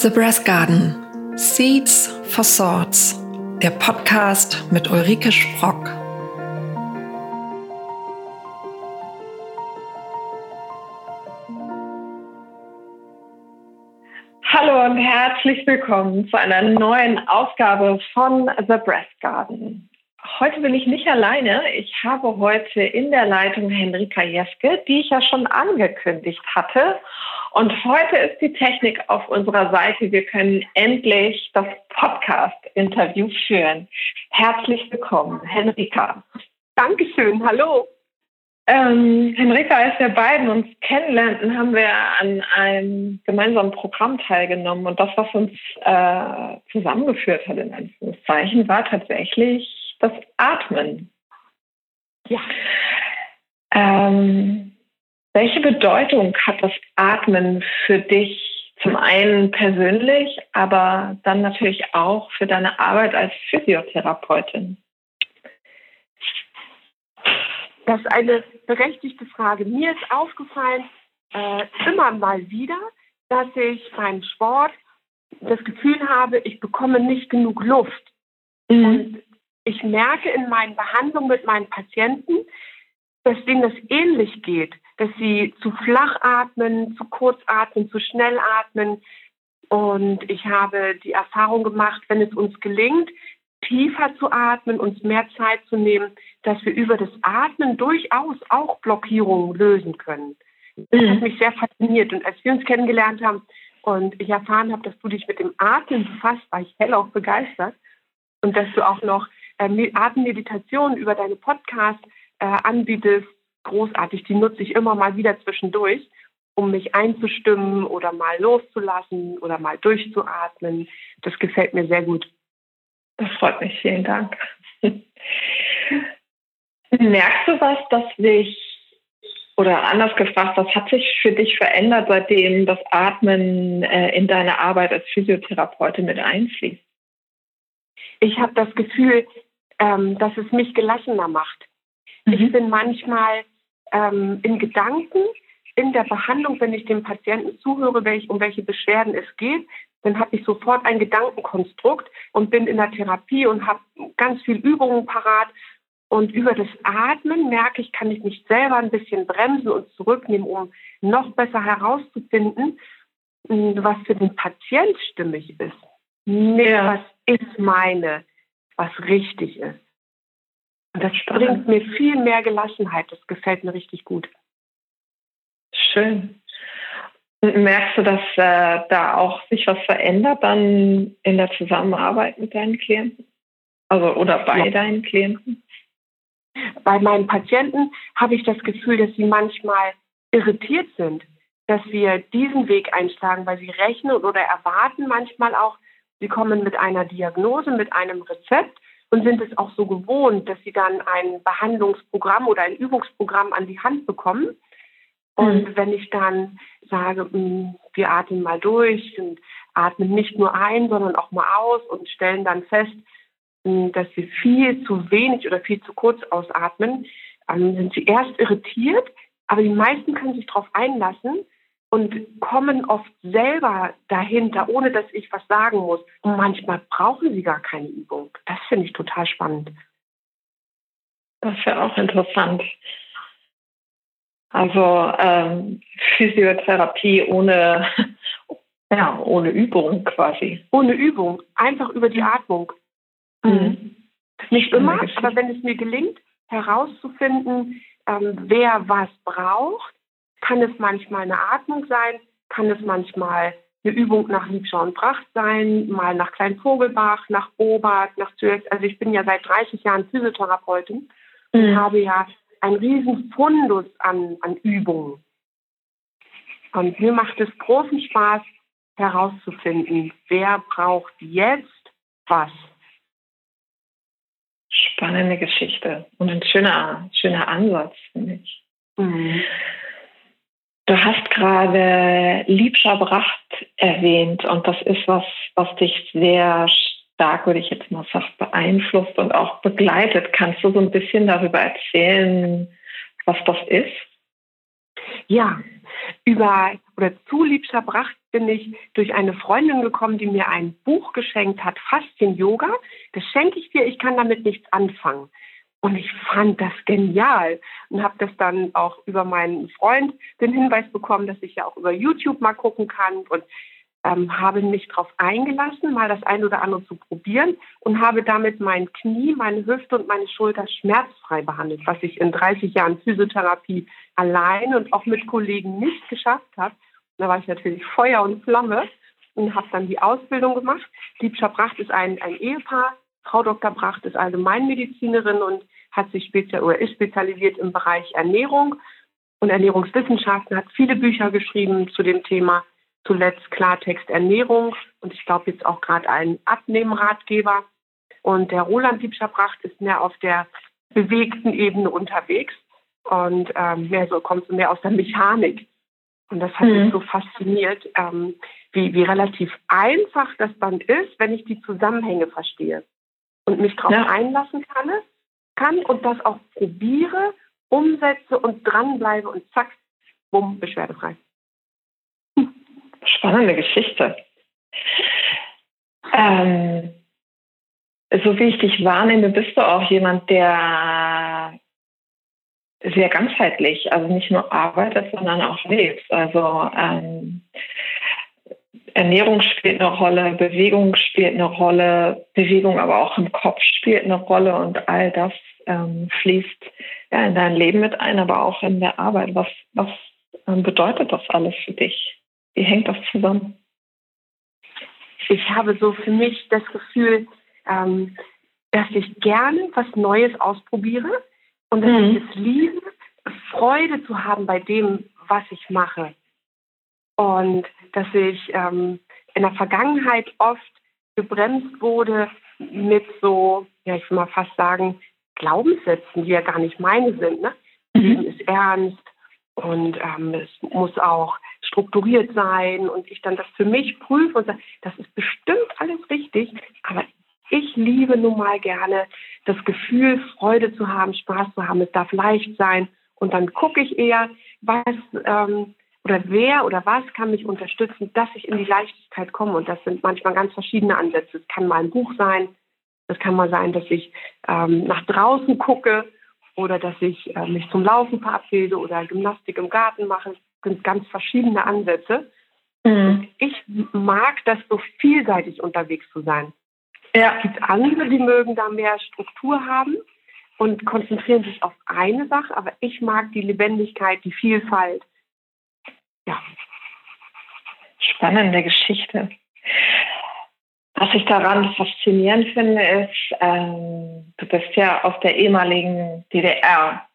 The Brass Garden Seeds for Swords, der Podcast mit Ulrike Sprock. Hallo und herzlich willkommen zu einer neuen Ausgabe von The Brass Garden. Heute bin ich nicht alleine. Ich habe heute in der Leitung Henrika Jeske, die ich ja schon angekündigt hatte. Und heute ist die Technik auf unserer Seite. Wir können endlich das Podcast-Interview führen. Herzlich willkommen, Henrika. Dankeschön. Hallo. Ähm, Henrika, als wir beiden uns kennenlernten, haben wir an einem gemeinsamen Programm teilgenommen. Und das, was uns äh, zusammengeführt hat, in Anführungszeichen, war tatsächlich das Atmen. Ja. Ähm, welche Bedeutung hat das Atmen für dich zum einen persönlich, aber dann natürlich auch für deine Arbeit als Physiotherapeutin? Das ist eine berechtigte Frage. Mir ist aufgefallen, äh, immer mal wieder, dass ich beim Sport das Gefühl habe, ich bekomme nicht genug Luft. Mhm. Und ich merke in meinen Behandlungen mit meinen Patienten, dass denen das ähnlich geht, dass sie zu flach atmen, zu kurz atmen, zu schnell atmen. Und ich habe die Erfahrung gemacht, wenn es uns gelingt, tiefer zu atmen, uns mehr Zeit zu nehmen, dass wir über das Atmen durchaus auch Blockierungen lösen können. Das hat mhm. mich sehr fasziniert. Und als wir uns kennengelernt haben und ich erfahren habe, dass du dich mit dem Atmen befasst, war ich hellauf begeistert. Und dass du auch noch äh, Atemmeditation über deine Podcasts äh, anbietest, großartig. Die nutze ich immer mal wieder zwischendurch, um mich einzustimmen oder mal loszulassen oder mal durchzuatmen. Das gefällt mir sehr gut. Das freut mich. Vielen Dank. Merkst du was, dass dich, oder anders gefragt, was hat sich für dich verändert, seitdem das Atmen äh, in deine Arbeit als Physiotherapeutin mit einfließt? Ich habe das Gefühl, ähm, dass es mich gelassener macht. Mhm. Ich bin manchmal ähm, in Gedanken in der Behandlung, wenn ich dem Patienten zuhöre, welch, um welche Beschwerden es geht, dann habe ich sofort ein Gedankenkonstrukt und bin in der Therapie und habe ganz viel Übungen parat. Und über das Atmen merke ich, kann ich mich selber ein bisschen bremsen und zurücknehmen, um noch besser herauszufinden, hm, was für den Patient stimmig ist. Ja. Was ist meine was richtig ist. Und das bringt mir viel mehr Gelassenheit. Das gefällt mir richtig gut. Schön. Und merkst du, dass äh, da auch sich was verändert dann in der Zusammenarbeit mit deinen Klienten? Also oder bei ja. deinen Klienten? Bei meinen Patienten habe ich das Gefühl, dass sie manchmal irritiert sind, dass wir diesen Weg einschlagen, weil sie rechnen oder erwarten manchmal auch, Sie kommen mit einer Diagnose, mit einem Rezept und sind es auch so gewohnt, dass sie dann ein Behandlungsprogramm oder ein Übungsprogramm an die Hand bekommen. Und mhm. wenn ich dann sage, hm, wir atmen mal durch und atmen nicht nur ein, sondern auch mal aus und stellen dann fest, hm, dass sie viel zu wenig oder viel zu kurz ausatmen, dann sind sie erst irritiert, aber die meisten können sich darauf einlassen und kommen oft selber dahinter, ohne dass ich was sagen muss. Und manchmal brauchen sie gar keine Übung. Das finde ich total spannend. Das ist ja auch interessant. Also ähm, Physiotherapie ohne, ja, ohne Übung quasi. Ohne Übung, einfach über die Atmung. Mhm. Nicht immer, aber wenn es mir gelingt, herauszufinden, ähm, wer was braucht, kann es manchmal eine Atmung sein, kann es manchmal eine Übung nach Liebschau und Pracht sein, mal nach Kleinvogelbach, nach Obert, nach Zürich. Also ich bin ja seit 30 Jahren Physiotherapeutin mhm. und habe ja einen riesen Fundus an, an Übungen. Und mir macht es großen Spaß herauszufinden, wer braucht jetzt was. Spannende Geschichte und ein schöner, schöner Ansatz, finde ich. Mhm. Du hast gerade Liebscher Bracht erwähnt und das ist was, was dich sehr stark, würde ich jetzt mal sagen, beeinflusst und auch begleitet. Kannst du so ein bisschen darüber erzählen, was das ist? Ja, über oder zu Liebscher Bracht bin ich durch eine Freundin gekommen, die mir ein Buch geschenkt hat, Faszien Yoga. Das schenke ich dir, ich kann damit nichts anfangen. Und ich fand das genial und habe das dann auch über meinen Freund den Hinweis bekommen, dass ich ja auch über YouTube mal gucken kann und ähm, habe mich darauf eingelassen, mal das ein oder andere zu probieren und habe damit mein Knie, meine Hüfte und meine Schulter schmerzfrei behandelt, was ich in 30 Jahren Physiotherapie allein und auch mit Kollegen nicht geschafft habe. Da war ich natürlich Feuer und Flamme und habe dann die Ausbildung gemacht. Liebscher Bracht ist ein, ein Ehepaar. Frau Dr. Bracht ist Allgemeinmedizinerin und hat sich spezial oder ist spezialisiert im Bereich Ernährung und Ernährungswissenschaften, hat viele Bücher geschrieben zu dem Thema zuletzt Klartext Ernährung und ich glaube jetzt auch gerade einen Abnehmratgeber. Und der Roland Liebscher-Bracht ist mehr auf der bewegten Ebene unterwegs und ähm, mehr so kommt so mehr aus der Mechanik. Und das hat mhm. mich so fasziniert, ähm, wie, wie relativ einfach das dann ist, wenn ich die Zusammenhänge verstehe und mich darauf ja. einlassen kann, kann und das auch probiere, umsetze und dranbleibe und zack, bumm, beschwerdefrei. Spannende Geschichte. Ähm, so wie ich dich wahrnehme, bist du auch jemand, der sehr ganzheitlich, also nicht nur arbeitet, sondern auch lebt. Also ähm, Ernährung spielt eine Rolle, Bewegung spielt eine Rolle, Bewegung aber auch im Kopf spielt eine Rolle und all das ähm, fließt ja in dein Leben mit ein, aber auch in der Arbeit. Was, was ähm, bedeutet das alles für dich? Wie hängt das zusammen? Ich habe so für mich das Gefühl, ähm, dass ich gerne was Neues ausprobiere und dass mhm. ich es liebe, Freude zu haben bei dem, was ich mache. Und dass ich ähm, in der Vergangenheit oft gebremst wurde mit so, ja, ich will mal fast sagen, Glaubenssätzen, die ja gar nicht meine sind. Ne? Mhm. Leben ist ernst und ähm, es muss auch strukturiert sein und ich dann das für mich prüfe und sage, das ist bestimmt alles richtig, aber ich liebe nun mal gerne das Gefühl, Freude zu haben, Spaß zu haben. Es darf leicht sein. Und dann gucke ich eher, was ähm, oder wer oder was kann mich unterstützen, dass ich in die Leichtigkeit komme. Und das sind manchmal ganz verschiedene Ansätze. Es kann mal ein Buch sein, es kann mal sein, dass ich ähm, nach draußen gucke oder dass ich äh, mich zum Laufen verabrede oder Gymnastik im Garten mache sind ganz verschiedene Ansätze. Mhm. Ich mag das so vielseitig unterwegs zu sein. Ja. Es gibt andere, die mögen da mehr Struktur haben und konzentrieren sich auf eine Sache, aber ich mag die Lebendigkeit, die Vielfalt. Ja. Spannende Geschichte. Was ich daran faszinierend finde, ist, ähm, du bist ja aus der ehemaligen DDR.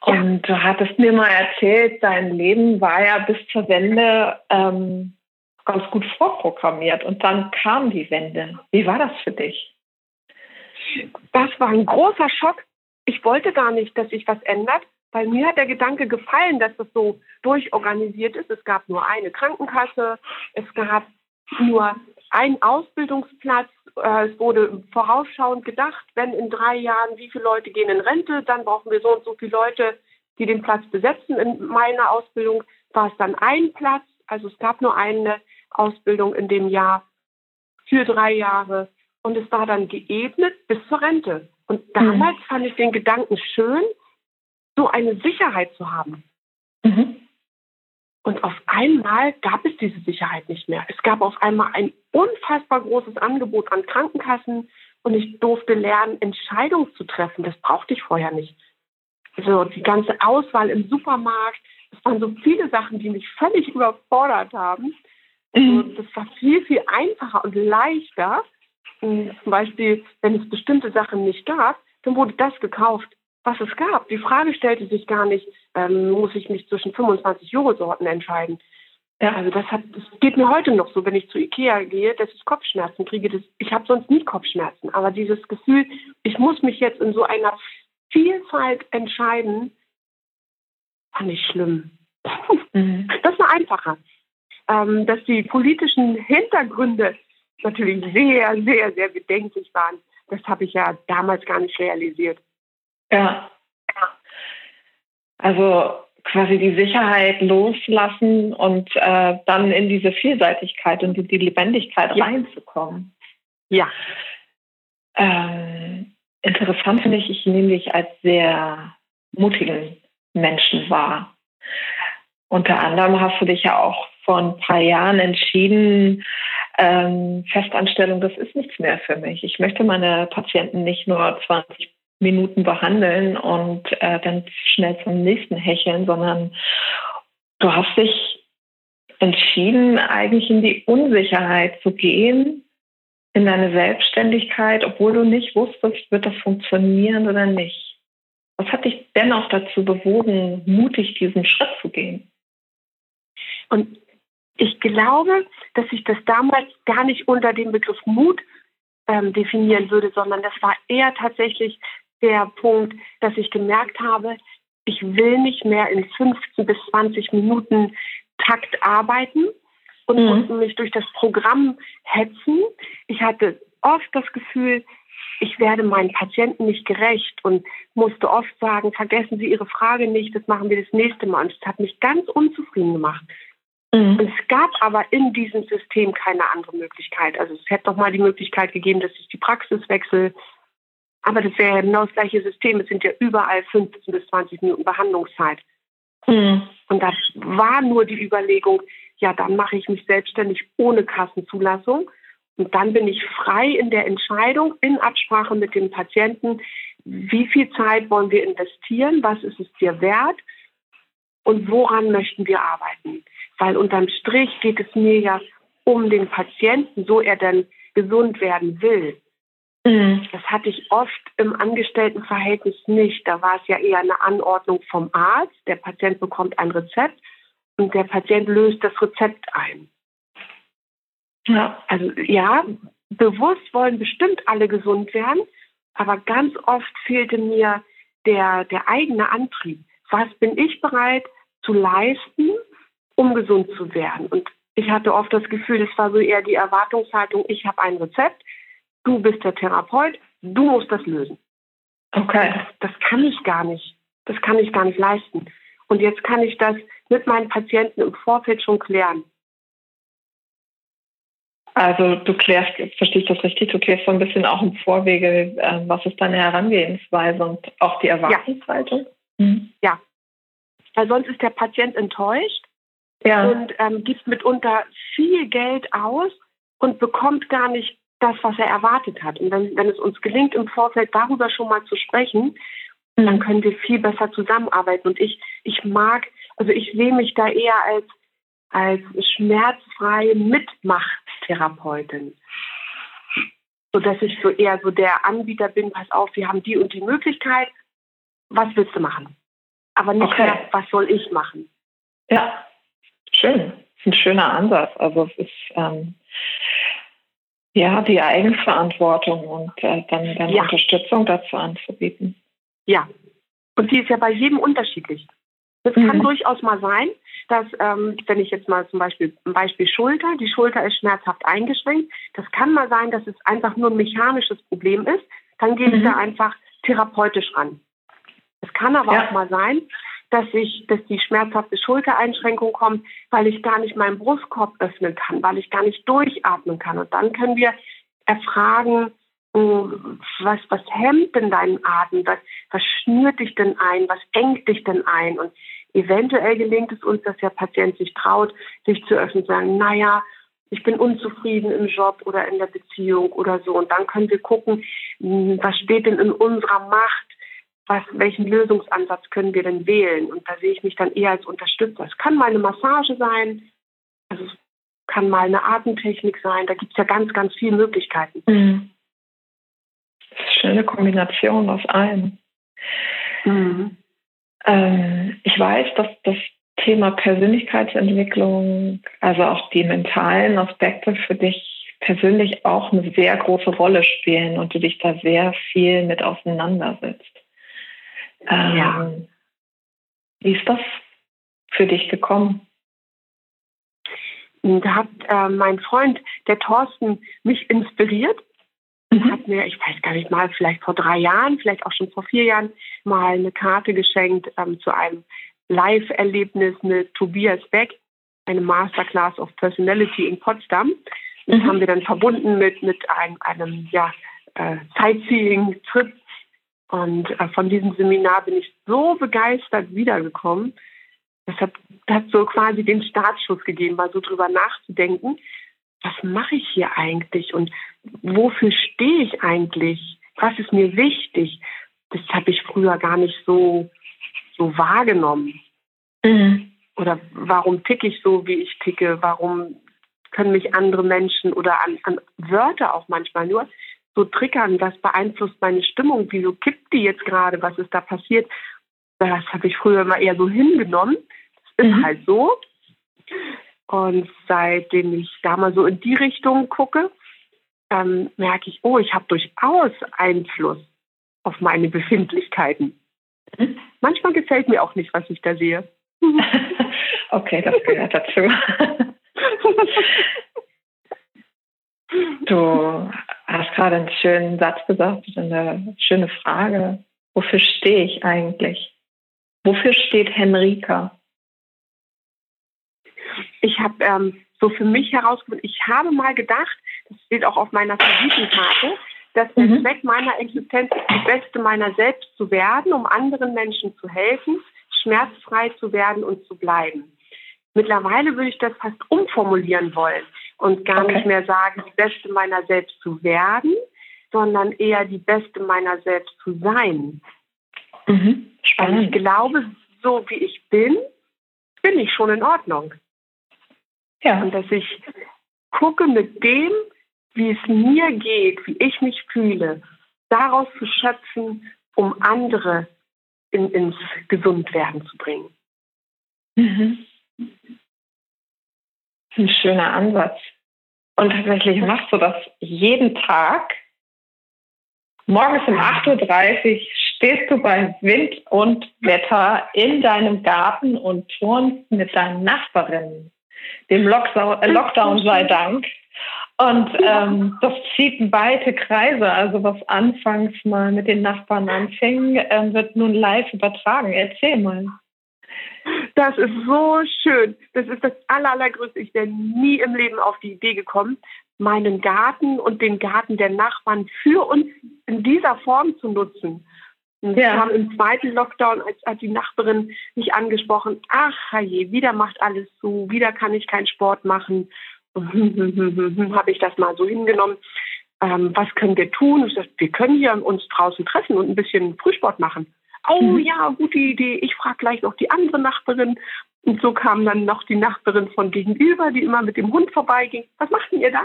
Und du hattest mir mal erzählt, dein Leben war ja bis zur Wende ähm, ganz gut vorprogrammiert und dann kam die Wende. Wie war das für dich? Das war ein großer Schock. Ich wollte gar nicht, dass sich was ändert, weil mir hat der Gedanke gefallen, dass das so durchorganisiert ist. Es gab nur eine Krankenkasse, es gab nur einen Ausbildungsplatz äh, es wurde vorausschauend gedacht, wenn in drei Jahren, wie viele Leute gehen in Rente, dann brauchen wir so und so viele Leute, die den Platz besetzen. In meiner Ausbildung war es dann ein Platz. Also es gab nur eine Ausbildung in dem Jahr für drei Jahre. Und es war dann geebnet bis zur Rente. Und damals mhm. fand ich den Gedanken schön, so eine Sicherheit zu haben. Mhm. Und auf einmal gab es diese Sicherheit nicht mehr. Es gab auf einmal ein unfassbar großes Angebot an Krankenkassen und ich durfte lernen, Entscheidungen zu treffen. Das brauchte ich vorher nicht. Also die ganze Auswahl im Supermarkt, es waren so viele Sachen, die mich völlig überfordert haben. Also mhm. das war viel, viel einfacher und leichter. Und zum Beispiel, wenn es bestimmte Sachen nicht gab, dann wurde das gekauft was es gab. Die Frage stellte sich gar nicht, ähm, muss ich mich zwischen 25 Joghurtsorten entscheiden. Ja. Also das, hat, das geht mir heute noch so, wenn ich zu Ikea gehe, dass ich Kopfschmerzen kriege. Das, ich habe sonst nie Kopfschmerzen. Aber dieses Gefühl, ich muss mich jetzt in so einer Vielfalt entscheiden, fand ich schlimm. Mhm. Das war einfacher. Ähm, dass die politischen Hintergründe natürlich sehr, sehr, sehr bedenklich waren, das habe ich ja damals gar nicht realisiert. Ja. Also quasi die Sicherheit loslassen und äh, dann in diese Vielseitigkeit und in die Lebendigkeit ja. reinzukommen. Ja. Ähm, interessant finde ich, ich nehme dich als sehr mutigen Menschen wahr. Unter anderem hast du dich ja auch vor ein paar Jahren entschieden, ähm, Festanstellung, das ist nichts mehr für mich. Ich möchte meine Patienten nicht nur 20 Minuten behandeln und äh, dann schnell zum nächsten hecheln, sondern du hast dich entschieden, eigentlich in die Unsicherheit zu gehen, in deine Selbstständigkeit, obwohl du nicht wusstest, wird das funktionieren oder nicht. Was hat dich dennoch dazu bewogen, mutig diesen Schritt zu gehen? Und ich glaube, dass ich das damals gar nicht unter dem Begriff Mut ähm, definieren würde, sondern das war eher tatsächlich der Punkt, dass ich gemerkt habe, ich will nicht mehr in 15 bis 20 Minuten Takt arbeiten und mhm. musste mich durch das Programm hetzen. Ich hatte oft das Gefühl, ich werde meinen Patienten nicht gerecht und musste oft sagen, vergessen Sie Ihre Frage nicht, das machen wir das nächste Mal. Und das hat mich ganz unzufrieden gemacht. Mhm. Es gab aber in diesem System keine andere Möglichkeit. Also es hätte noch mal die Möglichkeit gegeben, dass ich die Praxis wechsle. Aber das wäre ja genau das gleiche System. Es sind ja überall 15 bis 20 Minuten Behandlungszeit. Mhm. Und das war nur die Überlegung, ja, dann mache ich mich selbstständig ohne Kassenzulassung. Und dann bin ich frei in der Entscheidung, in Absprache mit dem Patienten, wie viel Zeit wollen wir investieren, was ist es dir wert und woran möchten wir arbeiten. Weil unterm Strich geht es mir ja um den Patienten, so er denn gesund werden will. Mhm. Das hatte ich oft im Angestelltenverhältnis nicht. Da war es ja eher eine Anordnung vom Arzt. Der Patient bekommt ein Rezept und der Patient löst das Rezept ein. Ja. Also ja, bewusst wollen bestimmt alle gesund werden, aber ganz oft fehlte mir der, der eigene Antrieb. Was bin ich bereit zu leisten, um gesund zu werden. Und ich hatte oft das Gefühl, es war so eher die Erwartungshaltung, ich habe ein Rezept, du bist der Therapeut, du musst das lösen. Okay. Das, das kann ich gar nicht. Das kann ich gar nicht leisten. Und jetzt kann ich das mit meinen Patienten im Vorfeld schon klären. Also du klärst, verstehe ich das richtig, du klärst so ein bisschen auch im Vorwege, äh, was ist deine Herangehensweise und auch die Erwartungshaltung? Ja. Mhm. ja. Weil sonst ist der Patient enttäuscht ja. und ähm, gibt mitunter viel Geld aus und bekommt gar nicht das, was er erwartet hat. Und wenn, wenn es uns gelingt, im Vorfeld darüber schon mal zu sprechen, mhm. dann können wir viel besser zusammenarbeiten. Und ich, ich mag, also ich sehe mich da eher als, als schmerzfreie Mitmachtherapeutin. So dass ich so eher so der Anbieter bin, pass auf, wir haben die und die Möglichkeit, was willst du machen? Aber nicht okay. mehr, was soll ich machen? Ja, Schön. Das ist ein schöner Ansatz. Also es ist ähm, ja die Eigenverantwortung und äh, dann, dann ja. Unterstützung dazu anzubieten. Ja. Und die ist ja bei jedem unterschiedlich. Es mhm. kann durchaus mal sein, dass, ähm, wenn ich jetzt mal zum Beispiel ein Beispiel Schulter, die Schulter ist schmerzhaft eingeschränkt. Das kann mal sein, dass es einfach nur ein mechanisches Problem ist. Dann gehe ich mhm. da einfach therapeutisch ran. Es kann aber ja. auch mal sein, dass ich, dass die schmerzhafte Schultereinschränkung kommt, weil ich gar nicht meinen Brustkorb öffnen kann, weil ich gar nicht durchatmen kann. Und dann können wir erfragen, hm, was, was hemmt denn deinen Atem? Was, was schnürt dich denn ein? Was engt dich denn ein? Und eventuell gelingt es uns, dass der Patient sich traut, sich zu öffnen und sagen, naja, ich bin unzufrieden im Job oder in der Beziehung oder so. Und dann können wir gucken, hm, was steht denn in unserer Macht? Was, welchen Lösungsansatz können wir denn wählen? Und da sehe ich mich dann eher als Unterstützer. Es kann mal eine Massage sein, also es kann mal eine Atemtechnik sein, da gibt es ja ganz, ganz viele Möglichkeiten. Mhm. Das ist eine schöne Kombination aus allem. Mhm. Ähm, ich weiß, dass das Thema Persönlichkeitsentwicklung, also auch die mentalen Aspekte für dich persönlich auch eine sehr große Rolle spielen und du dich da sehr viel mit auseinandersetzt. Ähm, ja. Wie ist das für dich gekommen? Da hat äh, mein Freund, der Thorsten, mich inspiriert. Mhm. Hat mir, ich weiß gar nicht mal, vielleicht vor drei Jahren, vielleicht auch schon vor vier Jahren, mal eine Karte geschenkt ähm, zu einem Live-Erlebnis mit Tobias Beck, eine Masterclass of Personality in Potsdam. Das mhm. haben wir dann verbunden mit, mit einem, einem ja, äh, Sightseeing-Trip. Und äh, von diesem Seminar bin ich so begeistert wiedergekommen. Das hat, das hat so quasi den Startschuss gegeben, mal so drüber nachzudenken, was mache ich hier eigentlich und wofür stehe ich eigentlich? Was ist mir wichtig? Das habe ich früher gar nicht so, so wahrgenommen. Mhm. Oder warum ticke ich so, wie ich ticke? Warum können mich andere Menschen oder an, an Wörter auch manchmal nur so triggern, das beeinflusst meine Stimmung. Wieso kippt die jetzt gerade? Was ist da passiert? Das habe ich früher immer eher so hingenommen. Das ist mhm. halt so. Und seitdem ich da mal so in die Richtung gucke, ähm, merke ich, oh, ich habe durchaus Einfluss auf meine Befindlichkeiten. Mhm. Manchmal gefällt mir auch nicht, was ich da sehe. okay, das gehört dazu. du gerade einen schönen Satz gesagt, eine schöne Frage. Wofür stehe ich eigentlich? Wofür steht Henrika? Ich habe ähm, so für mich herausgefunden, ich habe mal gedacht, das steht auch auf meiner Visitenkarte, dass der mhm. Zweck meiner Existenz ist, die Beste meiner selbst zu werden, um anderen Menschen zu helfen, schmerzfrei zu werden und zu bleiben. Mittlerweile würde ich das fast umformulieren wollen und gar okay. nicht mehr sagen, die Beste meiner selbst zu werden, sondern eher die Beste meiner selbst zu sein. Mhm. Also ich glaube, so wie ich bin, bin ich schon in Ordnung. Ja. Und dass ich gucke mit dem, wie es mir geht, wie ich mich fühle, daraus zu schöpfen, um andere in, ins Gesundwerden zu bringen. Mhm. Ein schöner Ansatz. Und tatsächlich machst du das jeden Tag. Morgens um 8.30 Uhr stehst du bei Wind und Wetter in deinem Garten und turnst mit deinen Nachbarinnen. Dem Lockdown, äh, Lockdown sei Dank. Und ähm, das zieht weite Kreise. Also was anfangs mal mit den Nachbarn anfing, äh, wird nun live übertragen. Erzähl mal. Das ist so schön. Das ist das aller, allergrößte. Ich wäre nie im Leben auf die Idee gekommen, meinen Garten und den Garten der Nachbarn für uns in dieser Form zu nutzen. Und ja. Wir haben im zweiten Lockdown, als hat die Nachbarin mich angesprochen, ach je, wieder macht alles zu, wieder kann ich keinen Sport machen. habe ich das mal so hingenommen. Ähm, was können wir tun? Ich sag, wir können hier uns draußen treffen und ein bisschen Frühsport machen. Oh mhm. ja, gute Idee. Ich frage gleich noch die andere Nachbarin. Und so kam dann noch die Nachbarin von gegenüber, die immer mit dem Hund vorbeiging. Was macht denn ihr da?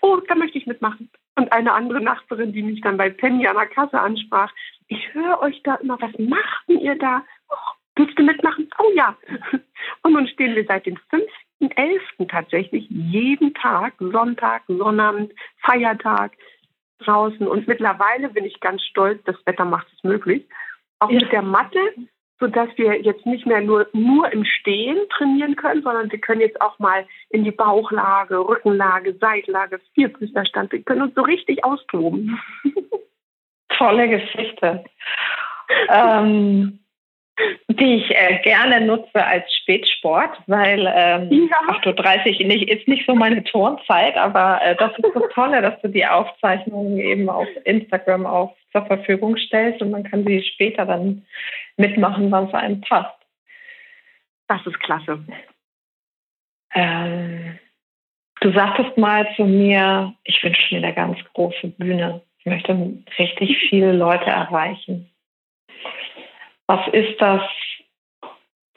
Oh, da möchte ich mitmachen. Und eine andere Nachbarin, die mich dann bei Penny an der Kasse ansprach. Ich höre euch da immer, was macht denn ihr da? Oh, willst du mitmachen? Oh ja. Und nun stehen wir seit dem 5.11. tatsächlich jeden Tag, Sonntag, Sonnabend, Feiertag draußen. Und mittlerweile bin ich ganz stolz, das Wetter macht es möglich, auch ja. mit der Matte, sodass wir jetzt nicht mehr nur, nur im Stehen trainieren können, sondern wir können jetzt auch mal in die Bauchlage, Rückenlage, Seitlage, Vierfüßlerstand, wir können uns so richtig austoben. Tolle Geschichte. ähm, die ich äh, gerne nutze als Spätsport, weil ähm, ja. 8.30 Uhr nicht, ist nicht so meine Turnzeit, aber äh, das ist das Tolle, dass du die Aufzeichnungen eben auf Instagram auch zur Verfügung stellst und man kann sie später dann mitmachen, wann es einem passt. Das ist klasse. Ähm, du sagtest mal zu mir, ich wünsche mir eine ganz große Bühne. Ich möchte richtig viele Leute erreichen. Was ist das,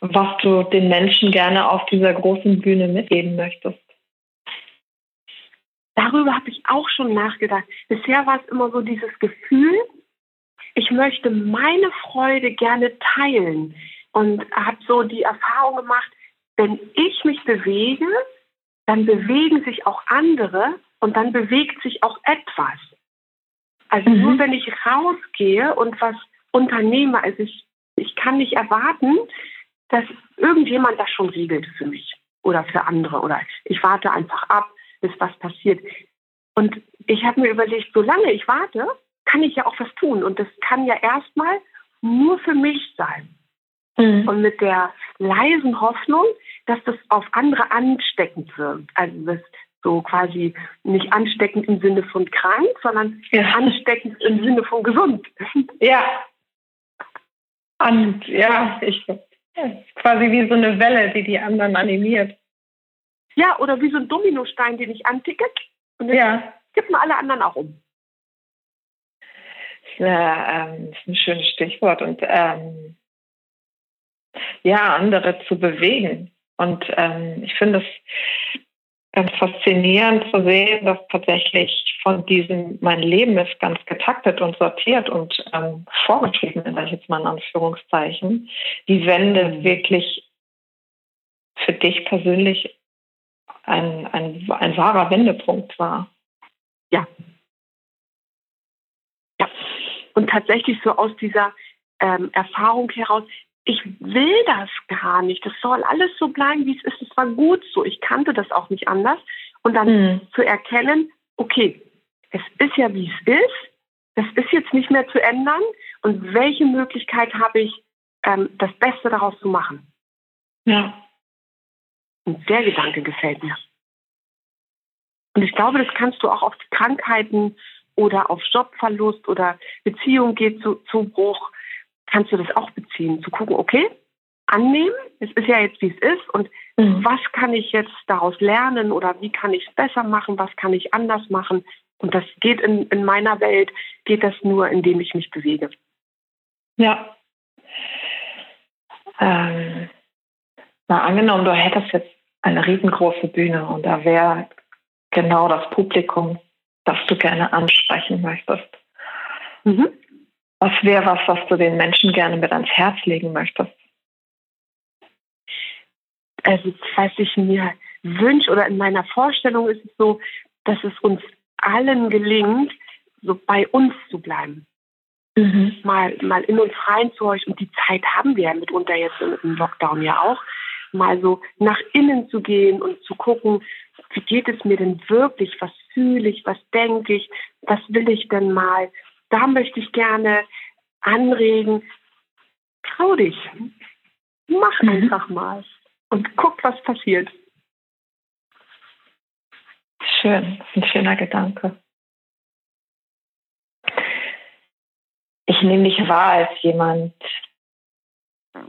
was du den Menschen gerne auf dieser großen Bühne mitgeben möchtest? Darüber habe ich auch schon nachgedacht. Bisher war es immer so dieses Gefühl, ich möchte meine Freude gerne teilen und habe so die Erfahrung gemacht, wenn ich mich bewege, dann bewegen sich auch andere und dann bewegt sich auch etwas. Also mhm. nur wenn ich rausgehe und was unternehme, also ich ich kann nicht erwarten, dass irgendjemand das schon regelt für mich oder für andere oder ich warte einfach ab, bis was passiert. Und ich habe mir überlegt, solange ich warte, kann ich ja auch was tun und das kann ja erstmal nur für mich sein. mhm. und mit der leisen Hoffnung, dass das auf andere ansteckend wird. Also das so quasi nicht ansteckend im Sinne von krank, sondern ja. ansteckend im Sinne von gesund. Ja. Und ja, ich quasi wie so eine Welle, die die anderen animiert. Ja, oder wie so ein Dominostein, den ich anticke und dann ja. kippen alle anderen auch um. Das ist, eine, ähm, das ist ein schönes Stichwort. Und ähm, ja, andere zu bewegen. Und ähm, ich finde es ganz faszinierend zu sehen, dass tatsächlich von diesem, mein Leben ist ganz getaktet und sortiert und ähm, vorgeschrieben, sage ich jetzt mal in Anführungszeichen, die Wende mhm. wirklich für dich persönlich ein, ein, ein wahrer Wendepunkt war. Ja. Ja. Und tatsächlich so aus dieser ähm, Erfahrung heraus, ich will das gar nicht. Das soll alles so bleiben, wie es ist. Es war gut so. Ich kannte das auch nicht anders. Und dann mhm. zu erkennen, okay, es ist ja, wie es ist. Das ist jetzt nicht mehr zu ändern. Und welche Möglichkeit habe ich, ähm, das Beste daraus zu machen? Ja. Und der Gedanke gefällt mir. Und ich glaube, das kannst du auch auf Krankheiten oder auf Jobverlust oder Beziehung geht zu, zu Bruch kannst du das auch beziehen, zu gucken, okay, annehmen, es ist ja jetzt, wie es ist und mhm. was kann ich jetzt daraus lernen oder wie kann ich es besser machen, was kann ich anders machen. Und das geht in, in meiner Welt, geht das nur, indem ich mich bewege. Ja. Ähm, mal angenommen, du hättest jetzt eine riesengroße Bühne und da wäre genau das Publikum, das du gerne ansprechen möchtest. Mhm. Was wäre was, was du den Menschen gerne mit ans Herz legen möchtest? Also, was ich mir wünsche oder in meiner Vorstellung ist es so, dass es uns allen gelingt, so bei uns zu bleiben. Mhm. Mal, mal in uns reinzuhorchen. Und die Zeit haben wir ja mitunter jetzt im Lockdown ja auch. Mal so nach innen zu gehen und zu gucken, wie geht es mir denn wirklich? Was fühle ich? Was denke ich? Was will ich denn mal? Da möchte ich gerne anregen, trau dich, mach mhm. einfach mal und guck, was passiert. Schön, das ist ein schöner Gedanke. Ich nehme dich wahr als jemand,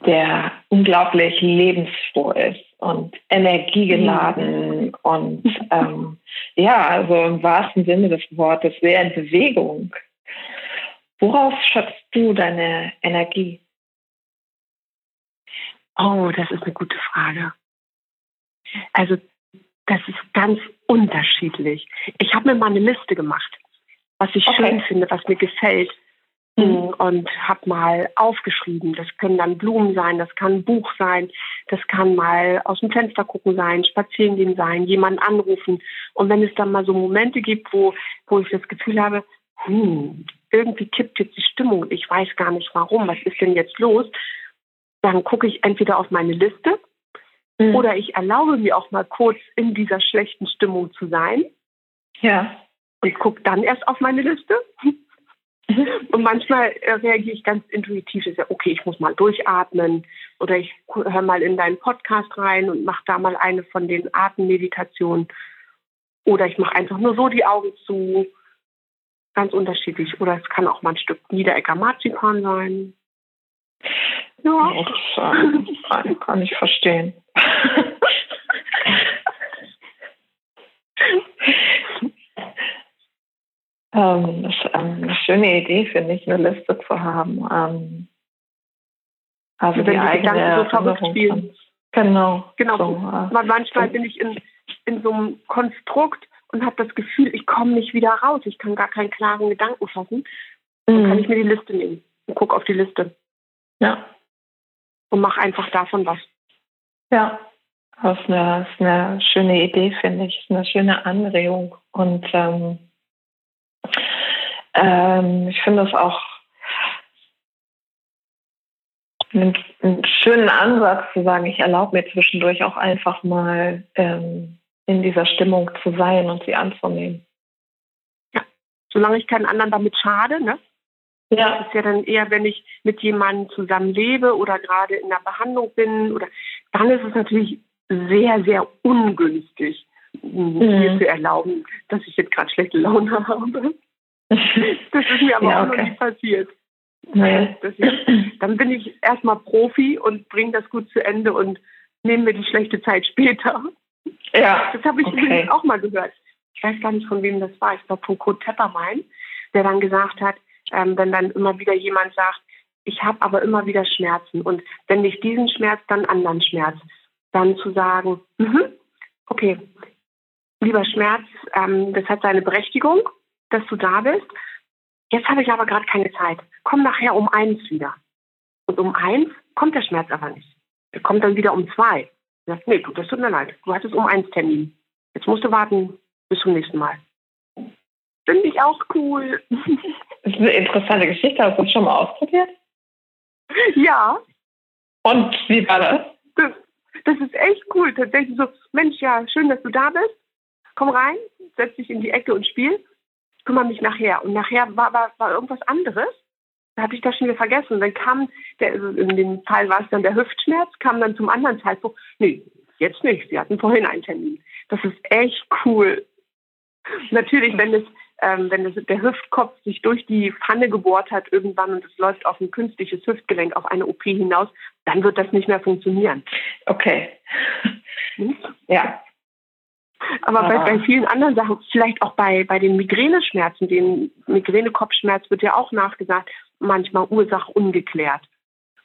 der unglaublich lebensfroh ist und energiegeladen mhm. und ähm, ja, also im wahrsten Sinne des Wortes sehr in Bewegung. Worauf schöpfst du deine Energie? Oh, das ist eine gute Frage. Also, das ist ganz unterschiedlich. Ich habe mir mal eine Liste gemacht, was ich okay. schön finde, was mir gefällt. Mhm. Und habe mal aufgeschrieben. Das können dann Blumen sein, das kann ein Buch sein, das kann mal aus dem Fenster gucken sein, spazieren gehen sein, jemanden anrufen. Und wenn es dann mal so Momente gibt, wo, wo ich das Gefühl habe, hm, irgendwie kippt jetzt die Stimmung, ich weiß gar nicht warum, was ist denn jetzt los? Dann gucke ich entweder auf meine Liste mhm. oder ich erlaube mir auch mal kurz in dieser schlechten Stimmung zu sein. Ja. Und gucke dann erst auf meine Liste. Und manchmal äh, reagiere ich ganz intuitiv. Ich sage, okay, ich muss mal durchatmen oder ich höre mal in deinen Podcast rein und mache da mal eine von den Atemmeditationen. Oder ich mache einfach nur so die Augen zu ganz unterschiedlich. Oder es kann auch mal ein Stück Niederecker Marzipan sein. Ja. Das äh, kann ich verstehen. ähm, das ist ähm, eine schöne Idee, finde ich, eine Liste zu haben. Ähm, also die, die eigene so verrückt spielen. Genau. Genau. So, äh, manchmal so. bin ich in, in so einem Konstrukt, und habe das Gefühl, ich komme nicht wieder raus. Ich kann gar keinen klaren Gedanken fassen. Dann kann mhm. ich mir die Liste nehmen und gucke auf die Liste. Ja. Und mache einfach davon was. Ja, das ist eine, das ist eine schöne Idee, finde ich. Das ist eine schöne Anregung. Und ähm, ähm, ich finde es auch einen, einen, schönen Ansatz zu sagen, ich erlaube mir zwischendurch auch einfach mal ähm, in dieser Stimmung zu sein und sie anzunehmen. Ja, solange ich keinen anderen damit schade, ne? Ja. Das ist ja dann eher, wenn ich mit jemandem zusammen lebe oder gerade in der Behandlung bin oder dann ist es natürlich sehr, sehr ungünstig, mhm. mir zu erlauben, dass ich jetzt gerade schlechte Laune habe. Das ist mir aber ja, okay. auch noch nicht passiert. Nee. Ich, dann bin ich erstmal Profi und bringe das gut zu Ende und nehme mir die schlechte Zeit später. Ja. Das habe ich okay. auch mal gehört. Ich weiß gar nicht, von wem das war. Ich glaube von Kurt Tepperwein, der dann gesagt hat, ähm, wenn dann immer wieder jemand sagt, ich habe aber immer wieder Schmerzen und wenn nicht diesen Schmerz, dann anderen Schmerz, dann zu sagen, mhm, okay, lieber Schmerz, ähm, das hat seine Berechtigung, dass du da bist. Jetzt habe ich aber gerade keine Zeit. Komm nachher um eins wieder. Und um eins kommt der Schmerz aber nicht. Der kommt dann wieder um zwei. Du sagst, nee, du, das tut mir leid. Du hattest um eins Termin. Jetzt musst du warten bis zum nächsten Mal. Finde ich auch cool. Das ist eine interessante Geschichte. Hast du das schon mal ausprobiert? Ja. Und wie war das? das? Das ist echt cool. Tatsächlich so, Mensch, ja, schön, dass du da bist. Komm rein, setz dich in die Ecke und spiel. Kümmere mich nachher. Und nachher war, war, war irgendwas anderes. Hatte ich das schon wieder vergessen. dann kam, der, also in dem Fall war es dann der Hüftschmerz, kam dann zum anderen Zeitpunkt. Nee, jetzt nicht. Sie hatten vorhin einen Termin. Das ist echt cool. Natürlich, wenn es ähm, wenn das, der Hüftkopf sich durch die Pfanne gebohrt hat irgendwann und es läuft auf ein künstliches Hüftgelenk, auf eine OP hinaus, dann wird das nicht mehr funktionieren. Okay. Hm? Ja. Aber bei, bei, vielen anderen Sachen, vielleicht auch bei, bei den Migräneschmerzen, den Migränekopfschmerz wird ja auch nachgesagt, manchmal Ursache ungeklärt.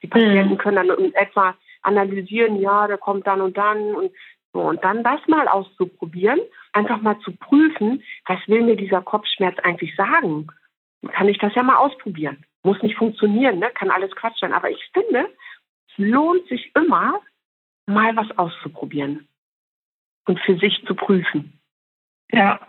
Die Patienten mhm. können dann in etwa analysieren, ja, der kommt dann und dann und so. Und dann das mal auszuprobieren einfach mal zu prüfen, was will mir dieser Kopfschmerz eigentlich sagen? Kann ich das ja mal ausprobieren. Muss nicht funktionieren, ne? kann alles Quatsch sein. Aber ich finde, es lohnt sich immer, mal was auszuprobieren und für sich zu prüfen. Ja.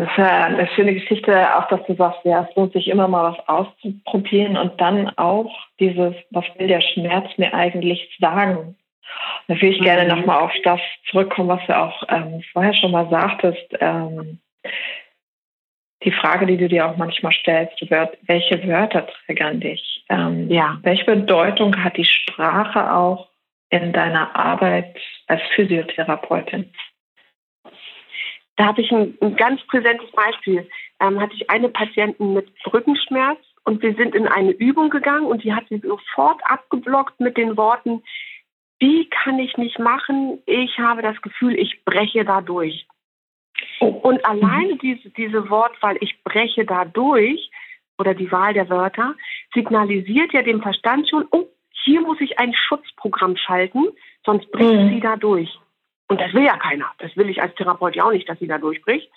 Das ist eine schöne Geschichte, auch dass du sagst, ja, es lohnt sich immer mal was auszuprobieren und dann auch dieses, was will der Schmerz mir eigentlich sagen? Da würde ich gerne mhm. nochmal auf das zurückkommen, was du auch ähm, vorher schon mal sagtest. Ähm, die Frage, die du dir auch manchmal stellst, welche Wörter triggern dich? Ähm, ja. Welche Bedeutung hat die Sprache auch in deiner Arbeit als Physiotherapeutin? Da habe ich ein, ein, ganz präsentes Beispiel. Ähm, hatte ich eine Patientin mit Rückenschmerz und wir sind in eine Übung gegangen und die hat sie sofort abgeblockt mit den Worten, die kann ich nicht machen. Ich habe das Gefühl, ich breche dadurch. Oh. Und alleine diese, diese Wortwahl, ich breche dadurch, oder die Wahl der Wörter, signalisiert ja dem Verstand schon, oh, hier muss ich ein Schutzprogramm schalten, sonst bricht mhm. sie da durch. Und das will ja keiner. Das will ich als Therapeut ja auch nicht, dass sie da durchbricht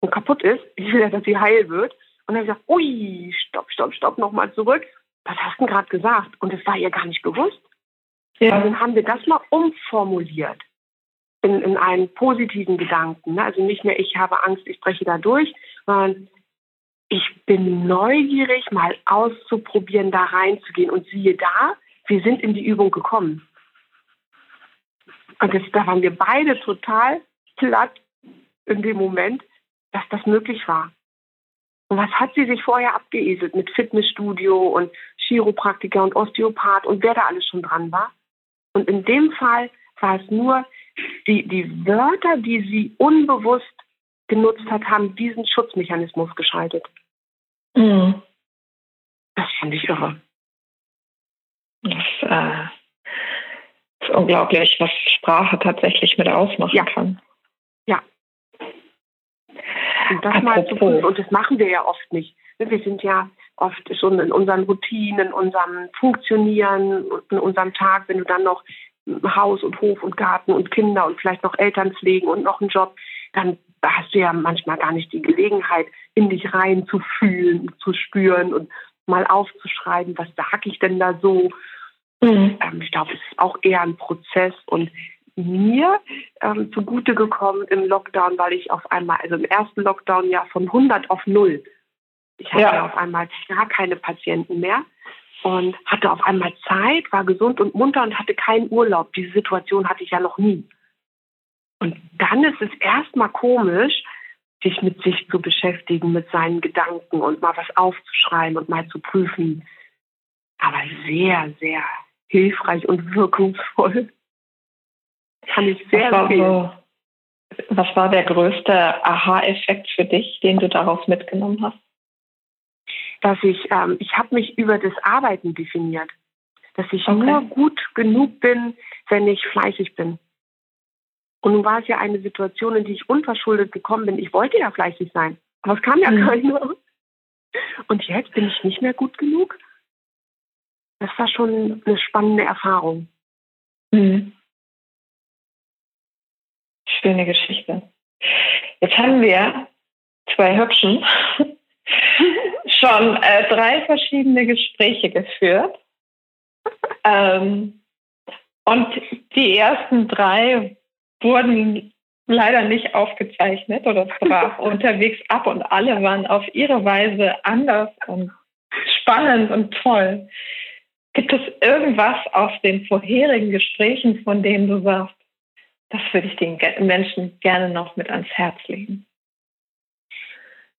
und kaputt ist. Ich will ja, dass sie heil wird. Und dann sagt, ui, stopp, stopp, stopp, nochmal zurück. Was hast du denn gerade gesagt? Und es war ihr gar nicht bewusst. Ja. Dann haben wir das mal umformuliert in, in einen positiven Gedanken. Ne? Also nicht mehr, ich habe Angst, ich breche da durch, sondern ich bin neugierig, mal auszuprobieren, da reinzugehen. Und siehe da, wir sind in die Übung gekommen. Und das, da waren wir beide total platt in dem Moment, dass das möglich war. Und was hat sie sich vorher abgeeselt mit Fitnessstudio und Chiropraktiker und Osteopath und wer da alles schon dran war? Und in dem Fall war es nur, die, die Wörter, die sie unbewusst genutzt hat, haben diesen Schutzmechanismus geschaltet. Mhm. Das fand ich irre. Das äh, ist unglaublich, was Sprache tatsächlich mit ausmachen ja. kann. Ja. Und das Apropos. mal zu tun, und das machen wir ja oft nicht. Wir sind ja oft schon in unseren Routinen, in unserem Funktionieren, in unserem Tag, wenn du dann noch Haus und Hof und Garten und Kinder und vielleicht noch Eltern pflegen und noch einen Job, dann hast du ja manchmal gar nicht die Gelegenheit, in dich rein zu fühlen, zu spüren und mal aufzuschreiben, was sage ich denn da so. Mhm. Ähm, ich glaube, es ist auch eher ein Prozess und mir ähm, zugute gekommen im Lockdown, weil ich auf einmal, also im ersten Lockdown ja von 100 auf 0 ich hatte ja. auf einmal gar keine Patienten mehr und hatte auf einmal Zeit, war gesund und munter und hatte keinen Urlaub. Diese Situation hatte ich ja noch nie. Und dann ist es erstmal komisch, sich mit sich zu beschäftigen, mit seinen Gedanken und mal was aufzuschreiben und mal zu prüfen. Aber sehr, sehr hilfreich und wirkungsvoll. Kann ich sehr was war, so, was war der größte Aha-Effekt für dich, den du daraus mitgenommen hast? Dass ich, ähm, ich habe mich über das Arbeiten definiert. Dass ich okay. nur gut genug bin, wenn ich fleißig bin. Und nun war es ja eine Situation, in die ich unverschuldet gekommen bin. Ich wollte ja fleißig sein, aber es kam ja mhm. keiner. Und jetzt bin ich nicht mehr gut genug. Das war schon eine spannende Erfahrung. Mhm. Schöne Geschichte. Jetzt haben wir zwei Hübschen schon äh, drei verschiedene Gespräche geführt. Ähm, und die ersten drei wurden leider nicht aufgezeichnet oder brach unterwegs ab und alle waren auf ihre Weise anders und spannend und toll. Gibt es irgendwas aus den vorherigen Gesprächen, von denen du sagst, das würde ich den Menschen gerne noch mit ans Herz legen?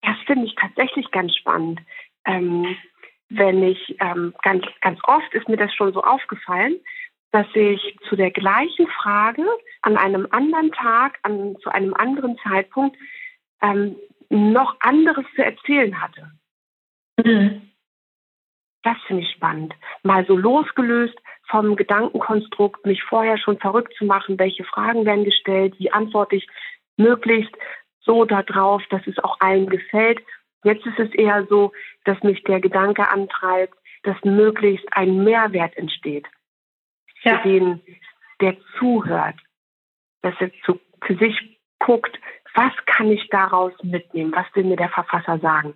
Das finde ich tatsächlich ganz spannend. Ähm, wenn ich ähm, ganz, ganz oft ist mir das schon so aufgefallen, dass ich zu der gleichen Frage an einem anderen Tag, an, zu einem anderen Zeitpunkt ähm, noch anderes zu erzählen hatte. Mhm. Das finde ich spannend. Mal so losgelöst vom Gedankenkonstrukt, mich vorher schon verrückt zu machen, welche Fragen werden gestellt, wie antworte ich möglichst so darauf, dass es auch allen gefällt. Jetzt ist es eher so, dass mich der Gedanke antreibt, dass möglichst ein Mehrwert entsteht ja. für den, der zuhört, dass er zu, für sich guckt, was kann ich daraus mitnehmen? Was will mir der Verfasser sagen?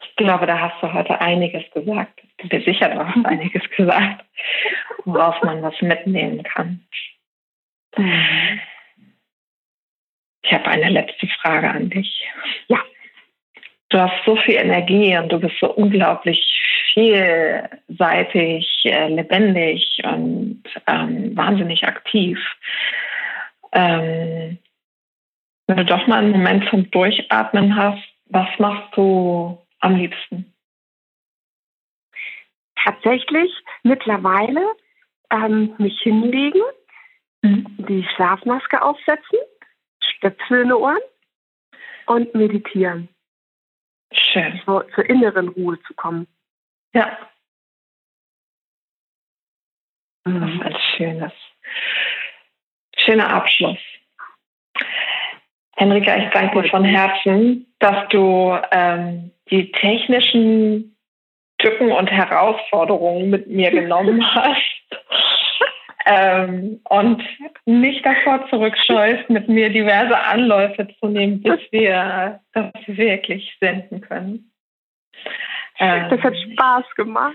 Ich glaube, da hast du heute einiges gesagt. Ich bin mir sicher, du hast einiges gesagt, woraus man was mitnehmen kann. Ich habe eine letzte Frage an dich. Ja. Du hast so viel Energie und du bist so unglaublich vielseitig, äh, lebendig und ähm, wahnsinnig aktiv. Ähm, wenn du doch mal einen Moment zum Durchatmen hast, was machst du am liebsten? Tatsächlich mittlerweile ähm, mich hinlegen, mhm. die Schlafmaske aufsetzen, Stöpsel in die Ohren und meditieren. Schön. So, zur inneren Ruhe zu kommen. Ja. Das ist ein schönes, schöner Abschluss. Henrika, ich danke dir von Herzen, dass du ähm, die technischen Tücken und Herausforderungen mit mir genommen hast ähm, und nicht davor zurückscheust, mit mir diverse Anläufe zu nehmen, bis wir das wirklich senden können. Ähm, das hat Spaß gemacht.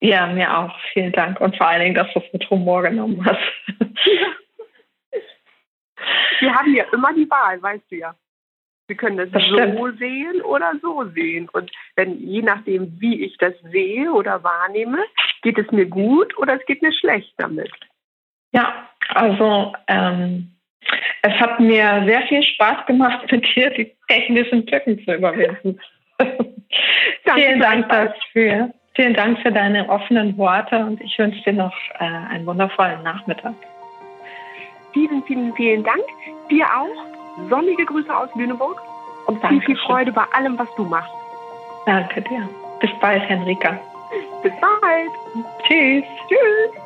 Ja, mir auch. Vielen Dank. Und vor allen Dingen, dass du es mit Humor genommen hast. Wir haben ja immer die Wahl, weißt du ja. Wir können das, das so stimmt. sehen oder so sehen. Und wenn, je nachdem, wie ich das sehe oder wahrnehme, geht es mir gut oder es geht mir schlecht damit. Ja, also ähm, es hat mir sehr viel Spaß gemacht, mit dir die technischen Tücken zu überwinden. Vielen Dank dafür. Vielen Dank für deine offenen Worte und ich wünsche dir noch äh, einen wundervollen Nachmittag. Vielen, vielen, vielen Dank. Dir auch. Sonnige Grüße aus Lüneburg und viel, viel Freude bei allem, was du machst. Danke dir. Bis bald, Henrika. Bis bald. Tschüss. Tschüss.